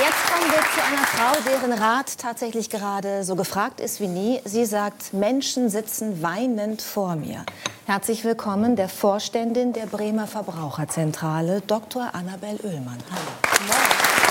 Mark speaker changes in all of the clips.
Speaker 1: Jetzt kommen wir zu einer Frau, deren Rat tatsächlich gerade so gefragt ist wie nie. Sie sagt, Menschen sitzen weinend vor mir. Herzlich willkommen der Vorständin der Bremer Verbraucherzentrale, Dr. Annabel Oehlmann. Hallo.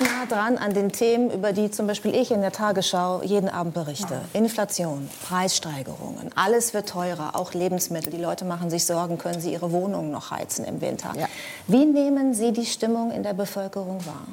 Speaker 1: Nah dran an den Themen, über die zum Beispiel ich in der Tagesschau jeden Abend berichte. Inflation, Preissteigerungen, alles wird teurer, auch Lebensmittel. Die Leute machen sich Sorgen, können sie ihre Wohnungen noch heizen im Winter. Ja. Wie nehmen Sie die Stimmung in der Bevölkerung wahr?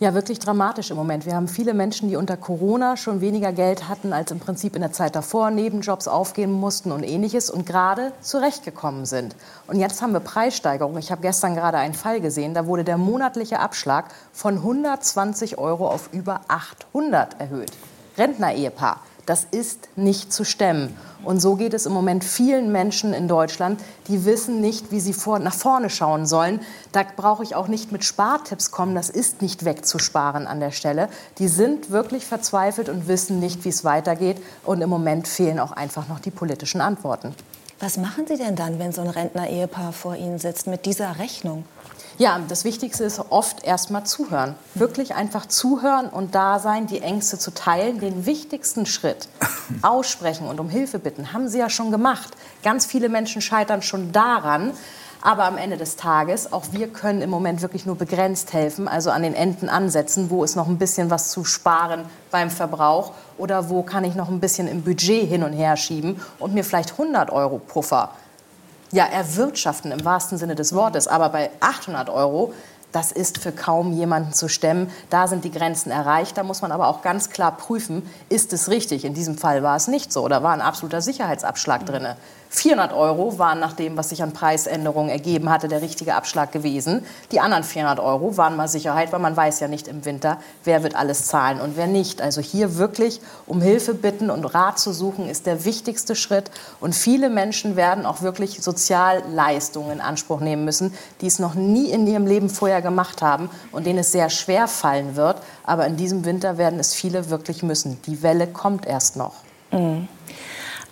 Speaker 2: Ja, wirklich dramatisch im Moment. Wir haben viele Menschen, die unter Corona schon weniger Geld hatten als im Prinzip in der Zeit davor, Nebenjobs aufgeben mussten und ähnliches und gerade zurechtgekommen sind. Und jetzt haben wir Preissteigerungen. Ich habe gestern gerade einen Fall gesehen, da wurde der monatliche Abschlag von 120 Euro auf über 800 erhöht. Rentner-Ehepaar. Das ist nicht zu stemmen. Und so geht es im Moment vielen Menschen in Deutschland, die wissen nicht, wie sie vor, nach vorne schauen sollen. Da brauche ich auch nicht mit Spartipps kommen. Das ist nicht wegzusparen an der Stelle. Die sind wirklich verzweifelt und wissen nicht, wie es weitergeht. Und im Moment fehlen auch einfach noch die politischen Antworten.
Speaker 1: Was machen Sie denn dann, wenn so ein Rentner-Ehepaar vor Ihnen sitzt mit dieser Rechnung?
Speaker 2: Ja, das Wichtigste ist oft erst mal zuhören. Wirklich einfach zuhören und da sein, die Ängste zu teilen. Den wichtigsten Schritt, aussprechen und um Hilfe bitten, haben Sie ja schon gemacht. Ganz viele Menschen scheitern schon daran. Aber am Ende des Tages, auch wir können im Moment wirklich nur begrenzt helfen, also an den Enden ansetzen, wo ist noch ein bisschen was zu sparen beim Verbrauch oder wo kann ich noch ein bisschen im Budget hin und her schieben und mir vielleicht 100 Euro Puffer ja, erwirtschaften im wahrsten Sinne des Wortes. Aber bei 800 Euro, das ist für kaum jemanden zu stemmen. Da sind die Grenzen erreicht. Da muss man aber auch ganz klar prüfen, ist es richtig? In diesem Fall war es nicht so. Da war ein absoluter Sicherheitsabschlag drin. 400 Euro waren nach dem, was sich an Preisänderungen ergeben hatte, der richtige Abschlag gewesen. Die anderen 400 Euro waren mal Sicherheit, weil man weiß ja nicht im Winter, wer wird alles zahlen und wer nicht. Also hier wirklich um Hilfe bitten und Rat zu suchen, ist der wichtigste Schritt. Und viele Menschen werden auch wirklich Sozialleistungen in Anspruch nehmen müssen, die es noch nie in ihrem Leben vorher gemacht haben und denen es sehr schwer fallen wird. Aber in diesem Winter werden es viele wirklich müssen. Die Welle kommt erst noch. Mhm.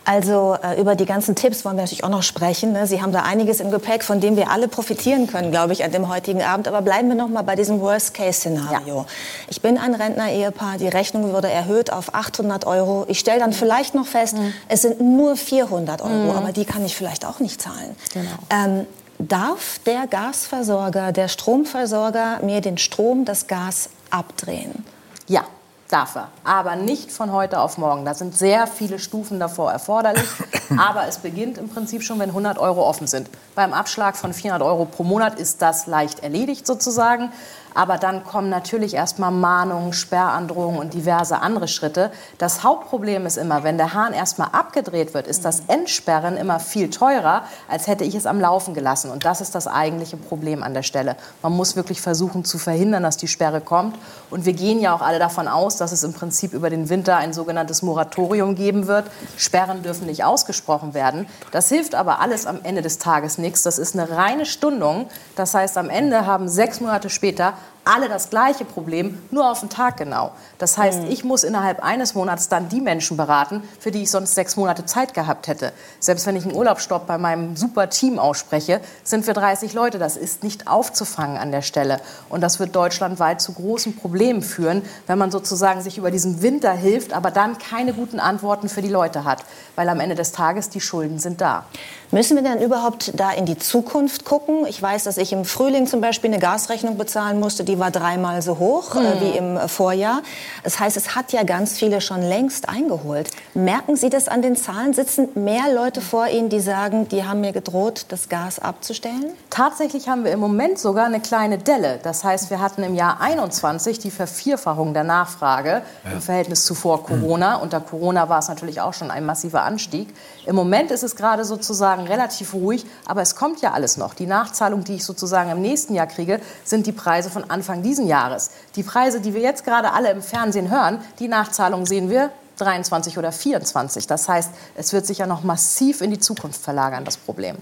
Speaker 1: Also äh, über die ganzen Tipps wollen wir natürlich auch noch sprechen. Ne? Sie haben da einiges im Gepäck, von dem wir alle profitieren können, glaube ich, an dem heutigen Abend. Aber bleiben wir noch mal bei diesem Worst-Case-Szenario. Ja. Ich bin ein Rentner-Ehepaar, die Rechnung wurde erhöht auf 800 Euro. Ich stelle dann vielleicht noch fest, mhm. es sind nur 400 Euro, mhm. aber die kann ich vielleicht auch nicht zahlen. Genau. Ähm, darf der Gasversorger, der Stromversorger mir den Strom, das Gas abdrehen?
Speaker 2: Ja, Darf er, aber nicht von heute auf morgen. Da sind sehr viele Stufen davor erforderlich. Aber es beginnt im Prinzip schon, wenn 100 Euro offen sind. Beim Abschlag von 400 Euro pro Monat ist das leicht erledigt sozusagen. Aber dann kommen natürlich erstmal Mahnungen, Sperrandrohungen und diverse andere Schritte. Das Hauptproblem ist immer, wenn der Hahn erstmal abgedreht wird, ist das Entsperren immer viel teurer, als hätte ich es am Laufen gelassen. Und das ist das eigentliche Problem an der Stelle. Man muss wirklich versuchen zu verhindern, dass die Sperre kommt. Und wir gehen ja auch alle davon aus, dass es im Prinzip über den Winter ein sogenanntes Moratorium geben wird. Sperren dürfen nicht ausgesprochen werden. Das hilft aber alles am Ende des Tages nichts. Das ist eine reine Stundung. Das heißt, am Ende haben sechs Monate später alle das gleiche Problem, nur auf den Tag genau. Das heißt, mhm. ich muss innerhalb eines Monats dann die Menschen beraten, für die ich sonst sechs Monate Zeit gehabt hätte. Selbst wenn ich einen Urlaubsstopp bei meinem super Team ausspreche, sind wir 30 Leute. Das ist nicht aufzufangen an der Stelle. Und das wird deutschlandweit zu großen Problemen führen, wenn man sozusagen sich über diesen Winter hilft, aber dann keine guten Antworten für die Leute hat. Weil am Ende des Tages die Schulden sind da.
Speaker 1: Müssen wir denn überhaupt da in die Zukunft gucken? Ich weiß, dass ich im Frühling zum Beispiel eine Gasrechnung bezahlen musste, die war dreimal so hoch mhm. äh, hm. wie im Vorjahr. Das heißt, es hat ja ganz viele schon längst eingeholt. Merken Sie das an den Zahlen? Sitzen mehr Leute vor Ihnen, die sagen, die haben mir gedroht, das Gas abzustellen?
Speaker 2: Tatsächlich haben wir im Moment sogar eine kleine Delle. Das heißt, wir hatten im Jahr 21 die Vervierfachung der Nachfrage ja. im Verhältnis zu vor Corona. Mhm. Unter Corona war es natürlich auch schon ein massiver Anstieg. Im Moment ist es gerade sozusagen relativ ruhig, aber es kommt ja alles noch. Die Nachzahlung, die ich sozusagen im nächsten Jahr kriege, sind die Preise von Anfang diesen Jahres. Die Preise, die wir jetzt gerade alle im Fernsehen hören, die Nachzahlung sehen wir 23 oder 24. Das heißt, es wird sich ja noch massiv in die Zukunft verlagern, das Problem.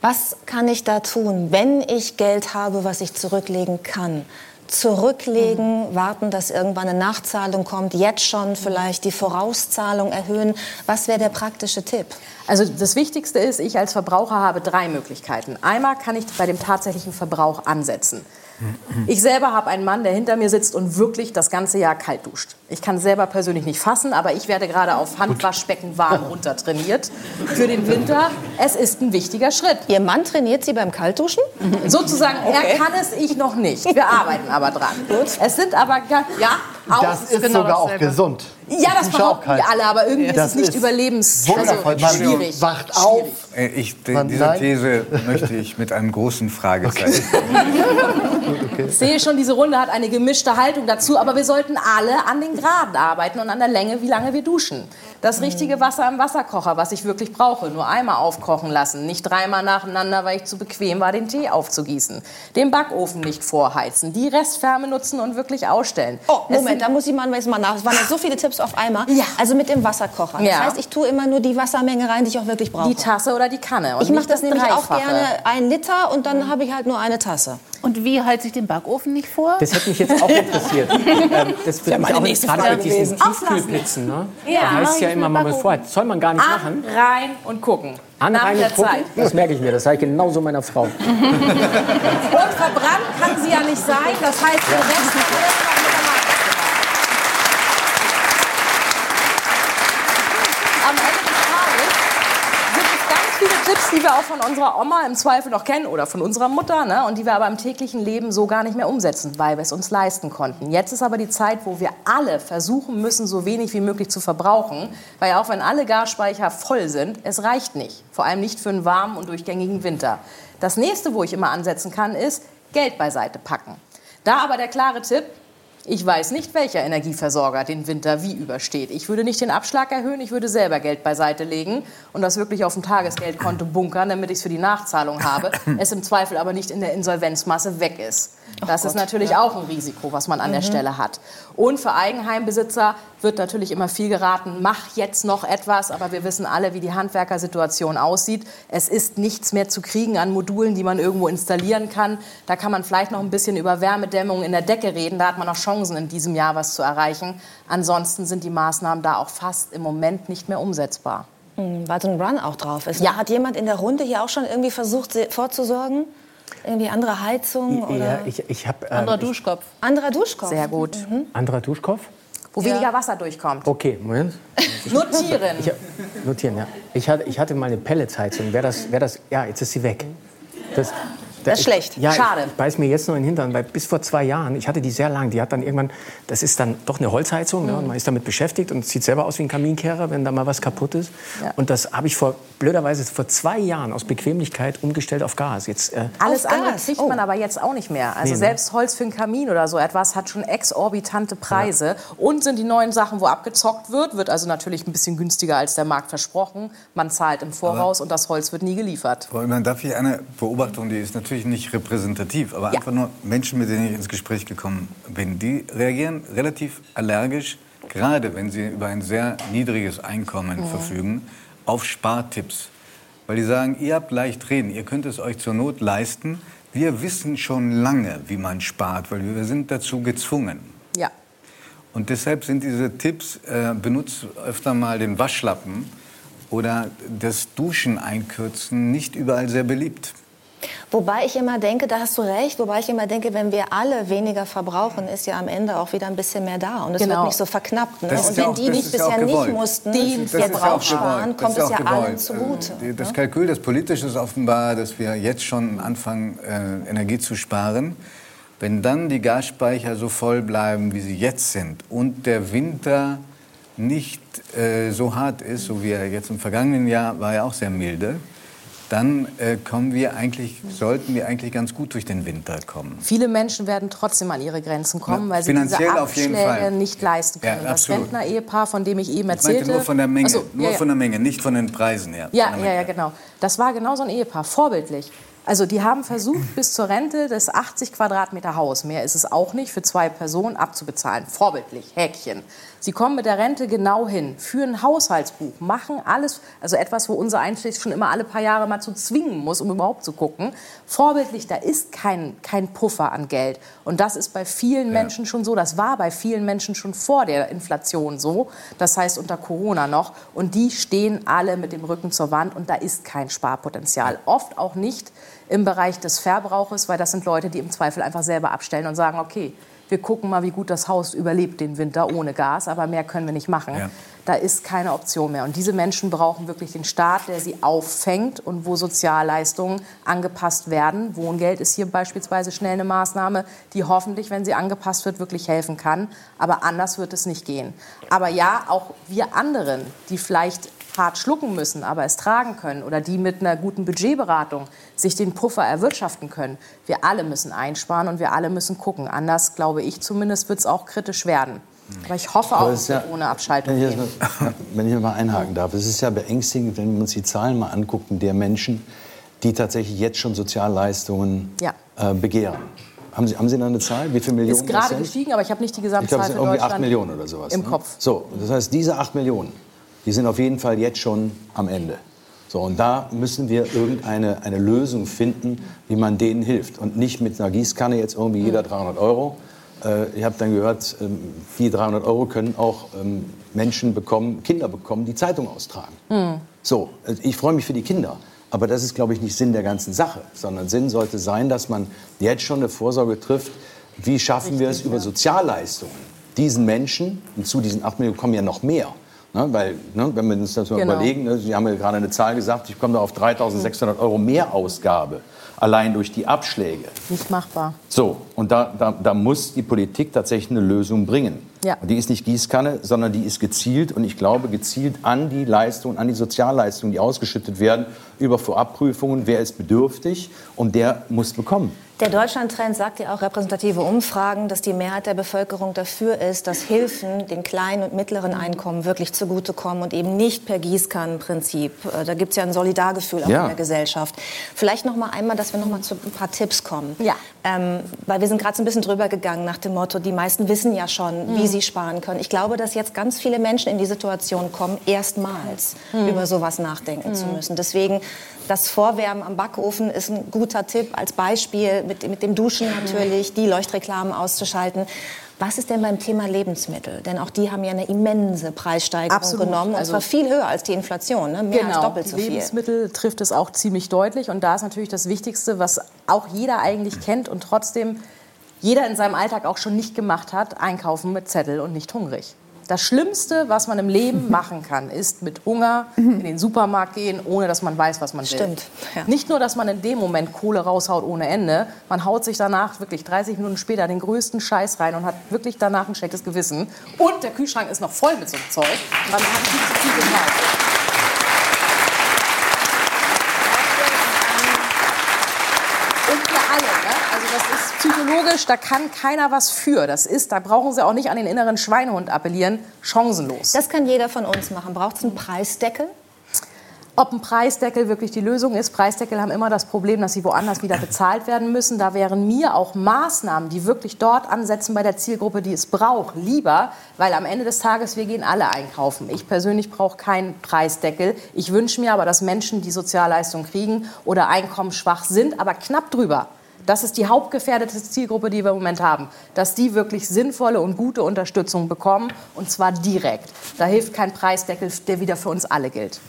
Speaker 1: Was kann ich da tun, wenn ich Geld habe, was ich zurücklegen kann? zurücklegen, mhm. warten, dass irgendwann eine Nachzahlung kommt, jetzt schon vielleicht die Vorauszahlung erhöhen? Was wäre der praktische Tipp?
Speaker 2: Also das Wichtigste ist, ich als Verbraucher habe drei Möglichkeiten. Einmal kann ich bei dem tatsächlichen Verbrauch ansetzen. Ich selber habe einen Mann, der hinter mir sitzt und wirklich das ganze Jahr kalt duscht. Ich kann es selber persönlich nicht fassen, aber ich werde gerade auf Handwaschbecken warm runter trainiert für den Winter. Es ist ein wichtiger Schritt.
Speaker 1: Ihr Mann trainiert Sie beim Kaltduschen?
Speaker 2: Sozusagen, okay. er kann es, ich noch nicht. Wir arbeiten aber dran. Gut. Es sind aber, ja,
Speaker 3: auch, das ist genau sogar auch gesund.
Speaker 2: Ja, das behaupten wir alle, aber irgendwie ist es nicht überlebens also schwierig.
Speaker 3: Wacht auf.
Speaker 4: Äh, ich, die, diese These möchte ich mit einem großen Fragezeichen.
Speaker 2: Okay. Ich sehe schon, diese Runde hat eine gemischte Haltung dazu, aber wir sollten alle an den Graden arbeiten und an der Länge, wie lange wir duschen. Das richtige Wasser im Wasserkocher, was ich wirklich brauche, nur einmal aufkochen lassen, nicht dreimal nacheinander, weil ich zu bequem war, den Tee aufzugießen. Den Backofen nicht vorheizen, die Restwärme nutzen und wirklich ausstellen.
Speaker 1: Oh, Moment, da muss ich mal, mal nach. Es waren ja so viele Tipps auf einmal. Ja. Also mit dem Wasserkocher. Das ja. heißt, ich tue immer nur die Wassermenge rein, die ich auch wirklich brauche.
Speaker 2: Die Tasse oder die Kanne.
Speaker 1: ich mache das, das nämlich auch gerne ein Liter und dann mhm. habe ich halt nur eine Tasse.
Speaker 2: Und wie heizt ich den Backofen nicht vor?
Speaker 3: Das hätte mich jetzt auch interessiert. ähm, das wird ja mich auch gerade bei diesen Tiefkühlblitzen. Ne? Ja, da heißt ja immer, man muss vorher. Soll man gar nicht An, machen.
Speaker 2: rein und gucken.
Speaker 3: An, rein und gucken? Zeit. Das merke ich mir. Das sage ich genauso meiner Frau. und
Speaker 2: verbrannt kann sie ja nicht sein. Das heißt, ja Rest Tipps, die wir auch von unserer Oma im Zweifel noch kennen oder von unserer Mutter ne? und die wir aber im täglichen Leben so gar nicht mehr umsetzen, weil wir es uns leisten konnten. Jetzt ist aber die Zeit, wo wir alle versuchen müssen, so wenig wie möglich zu verbrauchen, weil auch wenn alle Gasspeicher voll sind, es reicht nicht. Vor allem nicht für einen warmen und durchgängigen Winter. Das nächste, wo ich immer ansetzen kann, ist Geld beiseite packen. Da aber der klare Tipp, ich weiß nicht, welcher Energieversorger den Winter wie übersteht. Ich würde nicht den Abschlag erhöhen, ich würde selber Geld beiseite legen und das wirklich auf dem Tagesgeldkonto bunkern, damit ich es für die Nachzahlung habe. es im Zweifel aber nicht in der Insolvenzmasse weg ist. Das ist natürlich ja. auch ein Risiko, was man an mhm. der Stelle hat. Und für Eigenheimbesitzer wird natürlich immer viel geraten, mach jetzt noch etwas, aber wir wissen alle, wie die Handwerkersituation aussieht. Es ist nichts mehr zu kriegen an Modulen, die man irgendwo installieren kann. Da kann man vielleicht noch ein bisschen über Wärmedämmung in der Decke reden. Da hat man noch Chancen, in diesem Jahr was zu erreichen. Ansonsten sind die Maßnahmen da auch fast im Moment nicht mehr umsetzbar.
Speaker 1: Mhm, weil so ein Run auch drauf ist. Ja. Hat jemand in der Runde hier auch schon irgendwie versucht, vorzusorgen? Irgendwie andere Heizung? Oder?
Speaker 3: Ja, ich, ich hab,
Speaker 2: ähm, anderer Duschkopf.
Speaker 1: Anderer Duschkopf.
Speaker 2: Sehr gut.
Speaker 3: Mhm. Anderer Duschkopf?
Speaker 2: Wo ja. weniger Wasser durchkommt.
Speaker 3: Okay, Moment.
Speaker 2: notieren.
Speaker 3: Ich, notieren, ja. Ich hatte, ich hatte mal eine Pelletsheizung. Wäre das, wär das, ja, jetzt ist sie weg.
Speaker 2: Das, das ist schlecht.
Speaker 3: Ja,
Speaker 2: Schade.
Speaker 3: Ich beiß mir jetzt noch in den Hintern, weil bis vor zwei Jahren, ich hatte die sehr lang, die hat dann irgendwann, das ist dann doch eine Holzheizung, mhm. ne, und man ist damit beschäftigt und sieht selber aus wie ein Kaminkehrer, wenn da mal was kaputt ist. Ja. Und das habe ich vor, blöderweise vor zwei Jahren aus Bequemlichkeit umgestellt auf Gas. Jetzt,
Speaker 2: äh, Alles andere kriegt oh. man aber jetzt auch nicht mehr. Also nee, ne? selbst Holz für einen Kamin oder so etwas hat schon exorbitante Preise. Ja. Und sind die neuen Sachen, wo abgezockt wird, wird also natürlich ein bisschen günstiger als der Markt versprochen. Man zahlt im Voraus aber und das Holz wird nie geliefert.
Speaker 4: Frau Immermann, darf ich eine Beobachtung, die ist natürlich nicht repräsentativ aber ja. einfach nur Menschen, mit denen ich ins Gespräch gekommen bin, die reagieren relativ allergisch, gerade wenn sie über ein sehr niedriges Einkommen mhm. verfügen, auf Spartipps. Weil die sagen, ihr habt leicht reden, ihr könnt es euch zur Not leisten. Wir wissen schon lange, wie man spart, weil wir sind dazu gezwungen.
Speaker 2: Ja.
Speaker 4: Und deshalb sind diese Tipps, äh, benutzt öfter mal den Waschlappen oder das Duschen einkürzen, nicht überall sehr beliebt.
Speaker 1: Wobei ich immer denke, da hast du recht, wobei ich immer denke, wenn wir alle weniger verbrauchen, ist ja am Ende auch wieder ein bisschen mehr da. Und es genau. wird nicht so verknappt. Ne? Und wenn auch, die nicht bisher nicht mussten, die jetzt auch sparen, kommt es ja gewollt. allen zugute.
Speaker 4: Das ne? Kalkül, das politische ist offenbar, dass wir jetzt schon anfangen, äh, Energie zu sparen. Wenn dann die Gasspeicher so voll bleiben, wie sie jetzt sind und der Winter nicht äh, so hart ist, so wie er jetzt im vergangenen Jahr war, er auch sehr milde, dann äh, kommen wir eigentlich, sollten wir eigentlich ganz gut durch den Winter kommen.
Speaker 2: Viele Menschen werden trotzdem an ihre Grenzen kommen, weil sie diese Abschläge nicht leisten können. Ja, das Rentner-Ehepaar, von dem ich eben erzählte... Ich
Speaker 4: nur von der Menge, so, nur ja, ja. von der Menge, nicht von den Preisen her.
Speaker 2: Ja, ja, ja, genau. Das war genau so ein Ehepaar, vorbildlich. Also die haben versucht, bis zur Rente das 80 Quadratmeter Haus, mehr ist es auch nicht, für zwei Personen abzubezahlen. Vorbildlich, Häkchen. Sie kommen mit der Rente genau hin, führen ein Haushaltsbuch, machen alles, also etwas, wo unser Einstieg schon immer alle paar Jahre mal zu zwingen muss, um überhaupt zu gucken. Vorbildlich, da ist kein, kein Puffer an Geld. Und das ist bei vielen ja. Menschen schon so. Das war bei vielen Menschen schon vor der Inflation so. Das heißt unter Corona noch. Und die stehen alle mit dem Rücken zur Wand und da ist kein Sparpotenzial. Oft auch nicht im Bereich des Verbrauches, weil das sind Leute, die im Zweifel einfach selber abstellen und sagen, okay, wir gucken mal, wie gut das Haus überlebt den Winter ohne Gas, aber mehr können wir nicht machen. Ja. Da ist keine Option mehr. Und diese Menschen brauchen wirklich den Staat, der sie auffängt und wo Sozialleistungen angepasst werden. Wohngeld ist hier beispielsweise schnell eine Maßnahme, die hoffentlich, wenn sie angepasst wird, wirklich helfen kann. Aber anders wird es nicht gehen. Aber ja, auch wir anderen, die vielleicht hart schlucken müssen, aber es tragen können oder die mit einer guten Budgetberatung sich den Puffer erwirtschaften können. Wir alle müssen einsparen und wir alle müssen gucken. Anders, glaube ich zumindest, wird es auch kritisch werden. Aber ich hoffe auch, dass ja, ohne Abschaltung
Speaker 5: wenn ich, mal, wenn ich mal einhaken darf, es ist ja beängstigend, wenn wir uns die Zahlen mal angucken, der Menschen, die tatsächlich jetzt schon Sozialleistungen ja. äh, begehren. Haben Sie, haben Sie da eine Zahl? Wie viele Millionen?
Speaker 2: Ist gerade gestiegen, aber ich habe nicht die Gesamtzahl
Speaker 5: ich glaube, es sind irgendwie 8 Millionen oder sowas.
Speaker 2: Im ne? Kopf.
Speaker 5: So, das heißt, diese 8 Millionen die sind auf jeden Fall jetzt schon am Ende. So, und da müssen wir irgendeine eine Lösung finden, wie man denen hilft. Und nicht mit einer Gießkanne jetzt irgendwie jeder 300 Euro. Äh, ich habe dann gehört, ähm, die 300 Euro können auch ähm, Menschen bekommen, Kinder bekommen, die Zeitung austragen. Mhm. So, also ich freue mich für die Kinder. Aber das ist, glaube ich, nicht Sinn der ganzen Sache, sondern Sinn sollte sein, dass man jetzt schon eine Vorsorge trifft. Wie schaffen Richtig, wir es über Sozialleistungen, diesen Menschen, und zu diesen 8 Millionen kommen ja noch mehr, Ne, weil, ne, wenn wir uns das mal genau. überlegen, ne, Sie haben ja gerade eine Zahl gesagt, ich komme da auf 3.600 Euro Mehrausgabe, allein durch die Abschläge.
Speaker 2: Nicht machbar.
Speaker 5: So, und da, da, da muss die Politik tatsächlich eine Lösung bringen. Ja. Die ist nicht Gießkanne, sondern die ist gezielt und ich glaube gezielt an die Leistungen, an die Sozialleistungen, die ausgeschüttet werden, über Vorabprüfungen, wer ist bedürftig und der muss bekommen.
Speaker 1: Der Deutschland-Trend sagt ja auch repräsentative Umfragen, dass die Mehrheit der Bevölkerung dafür ist, dass Hilfen den kleinen und mittleren Einkommen wirklich zugutekommen und eben nicht per Gießkannenprinzip. Äh, da gibt es ja ein Solidargefühl auch ja. in der Gesellschaft. Vielleicht noch mal einmal, dass wir noch mal zu ein paar Tipps kommen. Ja. Ähm, weil wir sind gerade so ein bisschen drüber gegangen nach dem Motto, die meisten wissen ja schon, mhm. wie sie sparen können. Ich glaube, dass jetzt ganz viele Menschen in die Situation kommen, erstmals mhm. über sowas nachdenken mhm. zu müssen. Deswegen das Vorwärmen am Backofen ist ein guter Tipp als Beispiel, mit, mit dem Duschen natürlich, die Leuchtreklamen auszuschalten. Was ist denn beim Thema Lebensmittel? Denn auch die haben ja eine immense Preissteigerung Absolut. genommen. Und also, zwar viel höher als die Inflation, ne? mehr genau. als doppelt so viel.
Speaker 2: Lebensmittel trifft es auch ziemlich deutlich. Und da ist natürlich das Wichtigste, was auch jeder eigentlich kennt und trotzdem jeder in seinem Alltag auch schon nicht gemacht hat, einkaufen mit Zettel und nicht hungrig. Das Schlimmste, was man im Leben machen kann, ist mit Hunger in den Supermarkt gehen, ohne dass man weiß, was man will.
Speaker 1: Stimmt.
Speaker 2: Ja. Nicht nur, dass man in dem Moment Kohle raushaut ohne Ende, man haut sich danach wirklich 30 Minuten später den größten Scheiß rein und hat wirklich danach ein schlechtes Gewissen. Und der Kühlschrank ist noch voll mit so einem Zeug. Man hat viel zu viel gekauft. Psychologisch, da kann keiner was für. Das ist, da brauchen Sie auch nicht an den inneren Schweinehund appellieren, chancenlos.
Speaker 1: Das kann jeder von uns machen. Braucht es einen Preisdeckel?
Speaker 2: Ob ein Preisdeckel wirklich die Lösung ist. Preisdeckel haben immer das Problem, dass sie woanders wieder bezahlt werden müssen. Da wären mir auch Maßnahmen, die wirklich dort ansetzen bei der Zielgruppe, die es braucht, lieber, weil am Ende des Tages wir gehen alle einkaufen. Ich persönlich brauche keinen Preisdeckel. Ich wünsche mir aber, dass Menschen, die Sozialleistungen kriegen oder einkommensschwach sind, aber knapp drüber, das ist die hauptgefährdete Zielgruppe, die wir im Moment haben. Dass die wirklich sinnvolle und gute Unterstützung bekommen, und zwar direkt. Da hilft kein Preisdeckel, der wieder für uns alle gilt.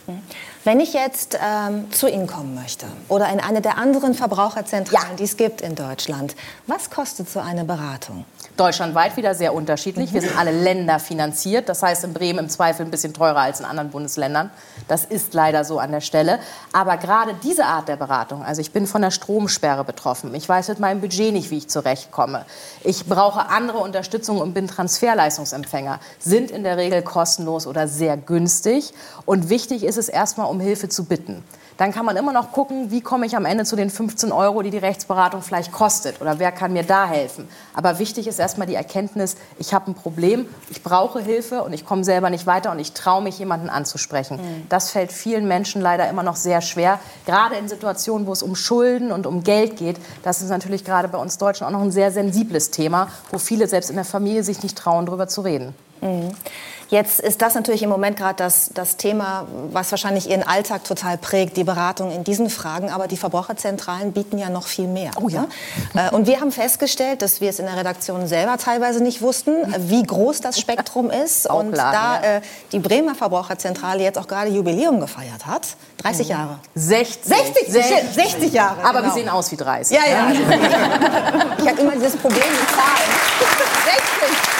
Speaker 1: Wenn ich jetzt ähm, zu Ihnen kommen möchte oder in eine der anderen Verbraucherzentralen, ja. die es gibt in Deutschland, was kostet so eine Beratung?
Speaker 2: Deutschlandweit wieder sehr unterschiedlich. Wir sind alle Länder finanziert. Das heißt in Bremen im Zweifel ein bisschen teurer als in anderen Bundesländern. Das ist leider so an der Stelle. Aber gerade diese Art der Beratung, also ich bin von der Stromsperre betroffen. Ich weiß mit meinem Budget nicht, wie ich zurechtkomme. Ich brauche andere Unterstützung und bin Transferleistungsempfänger. Sind in der Regel kostenlos oder sehr günstig. Und wichtig ist es erstmal, um Hilfe zu bitten dann kann man immer noch gucken, wie komme ich am Ende zu den 15 Euro, die die Rechtsberatung vielleicht kostet oder wer kann mir da helfen. Aber wichtig ist erstmal die Erkenntnis, ich habe ein Problem, ich brauche Hilfe und ich komme selber nicht weiter und ich traue mich, jemanden anzusprechen. Mhm. Das fällt vielen Menschen leider immer noch sehr schwer, gerade in Situationen, wo es um Schulden und um Geld geht. Das ist natürlich gerade bei uns Deutschen auch noch ein sehr sensibles Thema, wo viele selbst in der Familie sich nicht trauen, darüber zu reden. Mhm.
Speaker 1: Jetzt ist das natürlich im Moment gerade das, das Thema, was wahrscheinlich Ihren Alltag total prägt, die Beratung in diesen Fragen. Aber die Verbraucherzentralen bieten ja noch viel mehr. Oh ja. Ne? Und wir haben festgestellt, dass wir es in der Redaktion selber teilweise nicht wussten, wie groß das Spektrum ist. Und klar, da ja. äh, die Bremer Verbraucherzentrale jetzt auch gerade Jubiläum gefeiert hat, 30 Jahre.
Speaker 2: 60.
Speaker 1: 60, 60, 60 Jahre.
Speaker 2: Aber genau. wir sehen aus wie 30.
Speaker 1: Ja, ja. ich habe immer dieses Problem mit Zahlen. 60.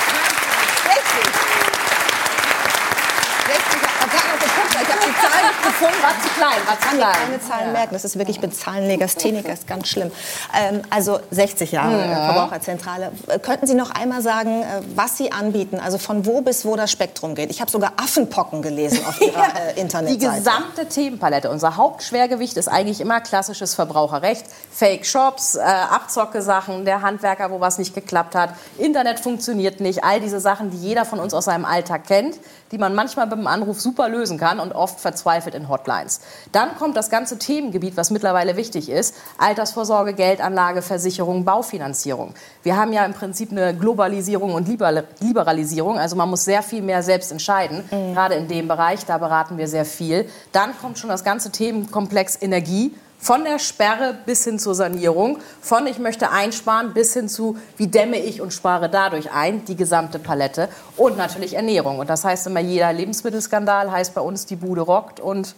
Speaker 2: gefunden, war klein, war zu klein.
Speaker 1: keine Zahlen ja. merken, das ist wirklich mit Zahlenlegastheniker, ist ganz schlimm. Ähm, also 60 Jahre ja. Verbraucherzentrale. Könnten Sie noch einmal sagen, äh, was Sie anbieten, also von wo bis wo das Spektrum geht? Ich habe sogar Affenpocken gelesen auf Ihrer äh, Internetseite.
Speaker 2: Die gesamte Themenpalette. Unser Hauptschwergewicht ist eigentlich immer klassisches Verbraucherrecht. Fake-Shops, äh, Abzocke-Sachen, der Handwerker, wo was nicht geklappt hat, Internet funktioniert nicht, all diese Sachen, die jeder von uns aus seinem Alltag kennt die man manchmal beim Anruf super lösen kann und oft verzweifelt in Hotlines. Dann kommt das ganze Themengebiet, was mittlerweile wichtig ist, Altersvorsorge, Geldanlage, Versicherung, Baufinanzierung. Wir haben ja im Prinzip eine Globalisierung und Liberalisierung, also man muss sehr viel mehr selbst entscheiden, mhm. gerade in dem Bereich, da beraten wir sehr viel. Dann kommt schon das ganze Themenkomplex Energie, von der Sperre bis hin zur Sanierung, von ich möchte einsparen bis hin zu wie dämme ich und spare dadurch ein, die gesamte Palette und natürlich Ernährung. Und das heißt immer, jeder Lebensmittelskandal heißt bei uns, die Bude rockt und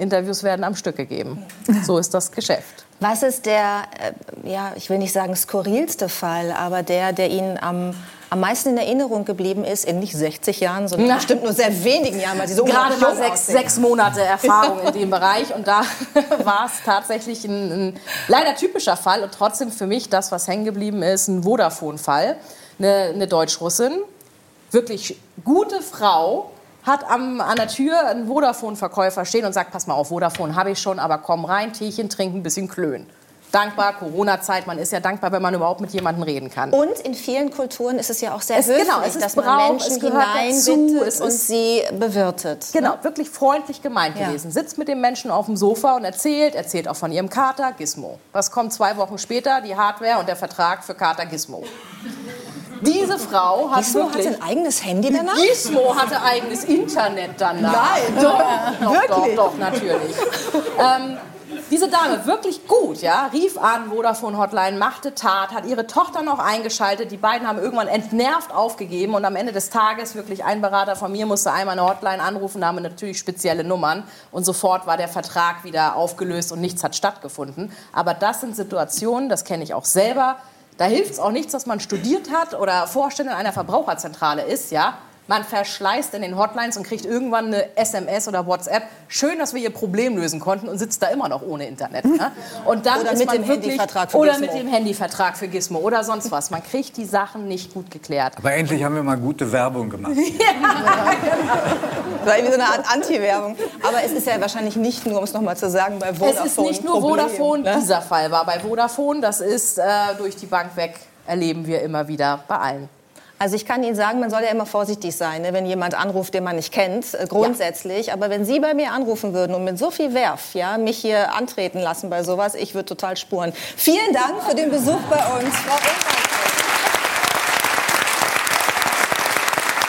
Speaker 2: Interviews werden am Stück gegeben. So ist das Geschäft.
Speaker 1: Was ist der, äh, ja, ich will nicht sagen skurrilste Fall, aber der, der Ihnen am am meisten in Erinnerung geblieben ist, in nicht 60 Jahren, sondern Na. bestimmt nur sehr wenigen Jahren, weil sie so
Speaker 2: Gerade mal sechs, sechs, Monate Erfahrung in dem Bereich. Und da war es tatsächlich ein, ein, leider typischer Fall und trotzdem für mich das, was hängen geblieben ist, ein Vodafone-Fall. Eine, eine Deutsch-Russin, wirklich gute Frau, hat am, an der Tür einen Vodafone-Verkäufer stehen und sagt, pass mal auf, Vodafone habe ich schon, aber komm rein, Teechen trinken, ein bisschen klönen dankbar, Corona-Zeit, man ist ja dankbar, wenn man überhaupt mit jemandem reden kann.
Speaker 1: Und in vielen Kulturen ist es ja auch sehr es, höflich, genau, es ist dass Brauch, man Menschen hineinbittet und sie bewirtet.
Speaker 2: Genau, ne? wirklich freundlich gemeint ja. gewesen. Sitzt mit dem Menschen auf dem Sofa und erzählt, erzählt auch von ihrem Kater Gizmo. Was kommt zwei Wochen später? Die Hardware und der Vertrag für Kater Gizmo. Diese Frau hat
Speaker 1: Gizmo
Speaker 2: wirklich,
Speaker 1: hatte ein eigenes Handy danach?
Speaker 2: Gizmo hatte eigenes Internet danach.
Speaker 1: Nein,
Speaker 2: doch, doch, doch, doch, natürlich. ähm, diese Dame, wirklich gut, ja, rief an, Vodafone Hotline, machte Tat, hat ihre Tochter noch eingeschaltet. Die beiden haben irgendwann entnervt aufgegeben und am Ende des Tages wirklich ein Berater von mir musste einmal eine Hotline anrufen, da haben wir natürlich spezielle Nummern und sofort war der Vertrag wieder aufgelöst und nichts hat stattgefunden. Aber das sind Situationen, das kenne ich auch selber. Da hilft es auch nichts, dass man studiert hat oder Vorständin einer Verbraucherzentrale ist, ja. Man verschleißt in den Hotlines und kriegt irgendwann eine SMS oder WhatsApp. Schön, dass wir ihr Problem lösen konnten und sitzt da immer noch ohne Internet. Ne? Und dann
Speaker 1: oder mit dem Handyvertrag für
Speaker 2: Oder
Speaker 1: Gizmo.
Speaker 2: mit dem Handyvertrag für Gizmo oder sonst was. Man kriegt die Sachen nicht gut geklärt.
Speaker 4: Aber endlich haben wir mal gute Werbung gemacht.
Speaker 1: ja, Das war irgendwie so eine Art Anti-Werbung. Aber es ist ja wahrscheinlich nicht nur, um es nochmal zu sagen, bei Vodafone.
Speaker 2: Es ist nicht nur
Speaker 1: Problem,
Speaker 2: Vodafone,
Speaker 1: ne?
Speaker 2: dieser Fall war bei Vodafone. Das ist äh, durch die Bank weg, erleben wir immer wieder bei allen.
Speaker 1: Also ich kann Ihnen sagen, man soll ja immer vorsichtig sein, ne, wenn jemand anruft, den man nicht kennt, äh, grundsätzlich. Ja. Aber wenn Sie bei mir anrufen würden und mit so viel Werf ja, mich hier antreten lassen bei sowas, ich würde total spuren. Vielen Dank für den Besuch bei uns, Frau Ulrich.